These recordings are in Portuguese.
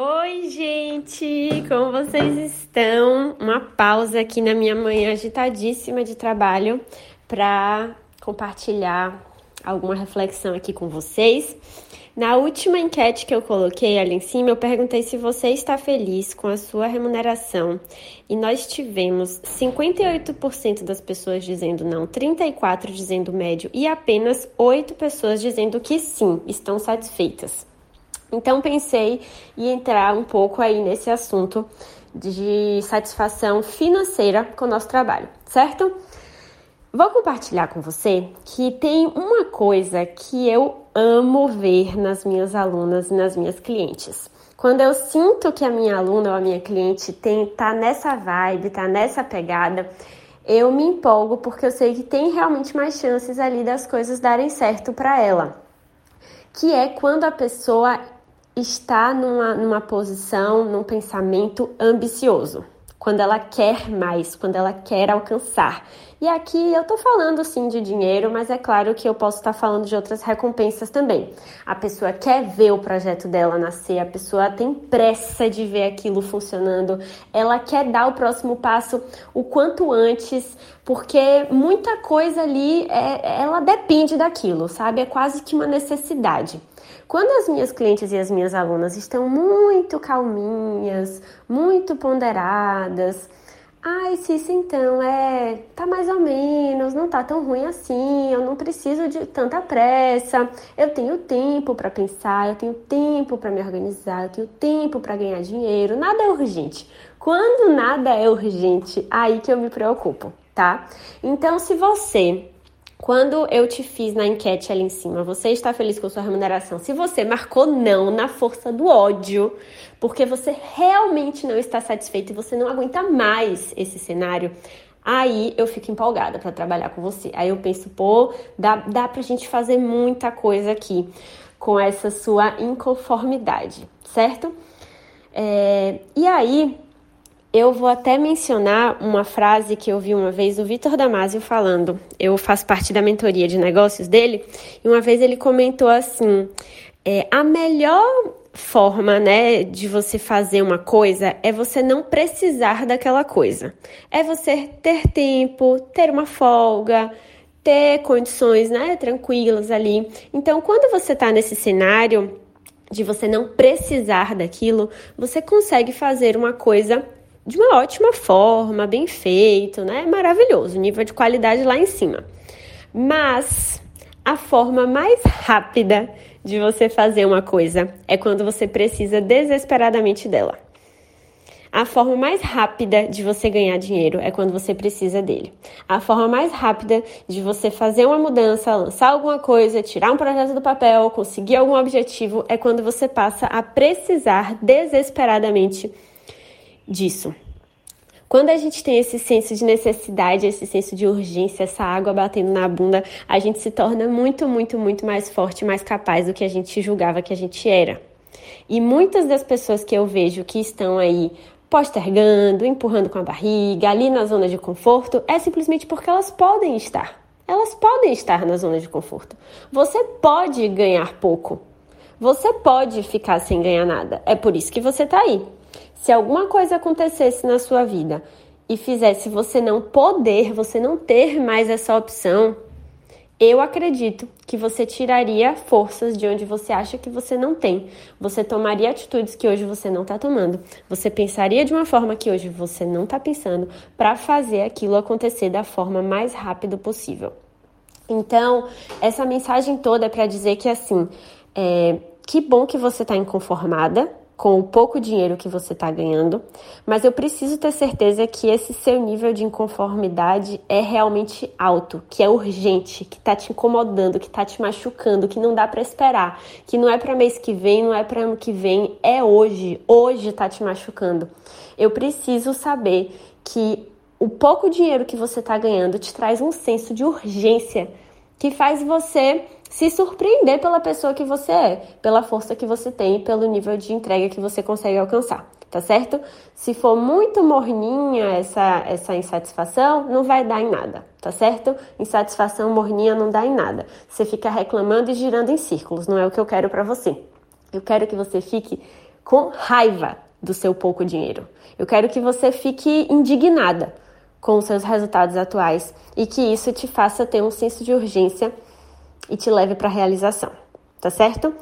Oi, gente! Como vocês estão? Uma pausa aqui na minha manhã agitadíssima de trabalho para compartilhar alguma reflexão aqui com vocês. Na última enquete que eu coloquei ali em cima, eu perguntei se você está feliz com a sua remuneração e nós tivemos 58% das pessoas dizendo não, 34% dizendo médio e apenas 8 pessoas dizendo que sim, estão satisfeitas. Então pensei em entrar um pouco aí nesse assunto de satisfação financeira com o nosso trabalho, certo? Vou compartilhar com você que tem uma coisa que eu amo ver nas minhas alunas e nas minhas clientes. Quando eu sinto que a minha aluna ou a minha cliente tem tá nessa vibe, tá nessa pegada, eu me empolgo porque eu sei que tem realmente mais chances ali das coisas darem certo para ela. Que é quando a pessoa está numa, numa posição, num pensamento ambicioso, quando ela quer mais, quando ela quer alcançar. E aqui eu tô falando sim de dinheiro, mas é claro que eu posso estar falando de outras recompensas também. A pessoa quer ver o projeto dela nascer, a pessoa tem pressa de ver aquilo funcionando, ela quer dar o próximo passo o quanto antes, porque muita coisa ali é, ela depende daquilo, sabe? É quase que uma necessidade. Quando as minhas clientes e as minhas alunas estão muito calminhas, muito ponderadas, Ai, Cissa, então, é, tá mais ou menos, não tá tão ruim assim, eu não preciso de tanta pressa, eu tenho tempo para pensar, eu tenho tempo para me organizar, eu tenho tempo para ganhar dinheiro, nada é urgente. Quando nada é urgente, aí que eu me preocupo, tá? Então, se você quando eu te fiz na enquete ali em cima, você está feliz com sua remuneração? Se você marcou não na força do ódio, porque você realmente não está satisfeito e você não aguenta mais esse cenário, aí eu fico empolgada para trabalhar com você. Aí eu penso, pô, dá, dá pra gente fazer muita coisa aqui com essa sua inconformidade, certo? É, e aí, eu vou até mencionar uma frase que eu vi uma vez o Vitor Damasio falando. Eu faço parte da mentoria de negócios dele e uma vez ele comentou assim: é, a melhor forma, né, de você fazer uma coisa é você não precisar daquela coisa. É você ter tempo, ter uma folga, ter condições, né, tranquilas ali. Então, quando você está nesse cenário de você não precisar daquilo, você consegue fazer uma coisa de uma ótima forma, bem feito, né? Maravilhoso, nível de qualidade lá em cima. Mas a forma mais rápida de você fazer uma coisa é quando você precisa desesperadamente dela. A forma mais rápida de você ganhar dinheiro é quando você precisa dele. A forma mais rápida de você fazer uma mudança, lançar alguma coisa, tirar um projeto do papel, conseguir algum objetivo é quando você passa a precisar desesperadamente disso. Quando a gente tem esse senso de necessidade, esse senso de urgência, essa água batendo na bunda, a gente se torna muito, muito, muito mais forte, mais capaz do que a gente julgava que a gente era. E muitas das pessoas que eu vejo que estão aí postergando, empurrando com a barriga, ali na zona de conforto, é simplesmente porque elas podem estar. Elas podem estar na zona de conforto. Você pode ganhar pouco. Você pode ficar sem ganhar nada. É por isso que você está aí. Se alguma coisa acontecesse na sua vida e fizesse você não poder, você não ter mais essa opção, eu acredito que você tiraria forças de onde você acha que você não tem. Você tomaria atitudes que hoje você não está tomando. Você pensaria de uma forma que hoje você não está pensando para fazer aquilo acontecer da forma mais rápida possível. Então, essa mensagem toda é para dizer que assim, é, que bom que você está inconformada, com o pouco dinheiro que você está ganhando, mas eu preciso ter certeza que esse seu nível de inconformidade é realmente alto, que é urgente, que está te incomodando, que está te machucando, que não dá para esperar, que não é para mês que vem, não é para ano que vem, é hoje. Hoje está te machucando. Eu preciso saber que o pouco dinheiro que você está ganhando te traz um senso de urgência que faz você se surpreender pela pessoa que você é, pela força que você tem, pelo nível de entrega que você consegue alcançar, tá certo? Se for muito morninha essa, essa insatisfação, não vai dar em nada, tá certo? Insatisfação morninha não dá em nada. Você fica reclamando e girando em círculos, não é o que eu quero para você. Eu quero que você fique com raiva do seu pouco dinheiro. Eu quero que você fique indignada com os seus resultados atuais e que isso te faça ter um senso de urgência e te leve para a realização, tá certo?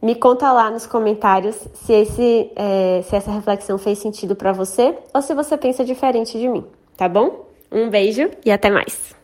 Me conta lá nos comentários se, esse, é, se essa reflexão fez sentido para você ou se você pensa diferente de mim, tá bom? Um beijo e até mais!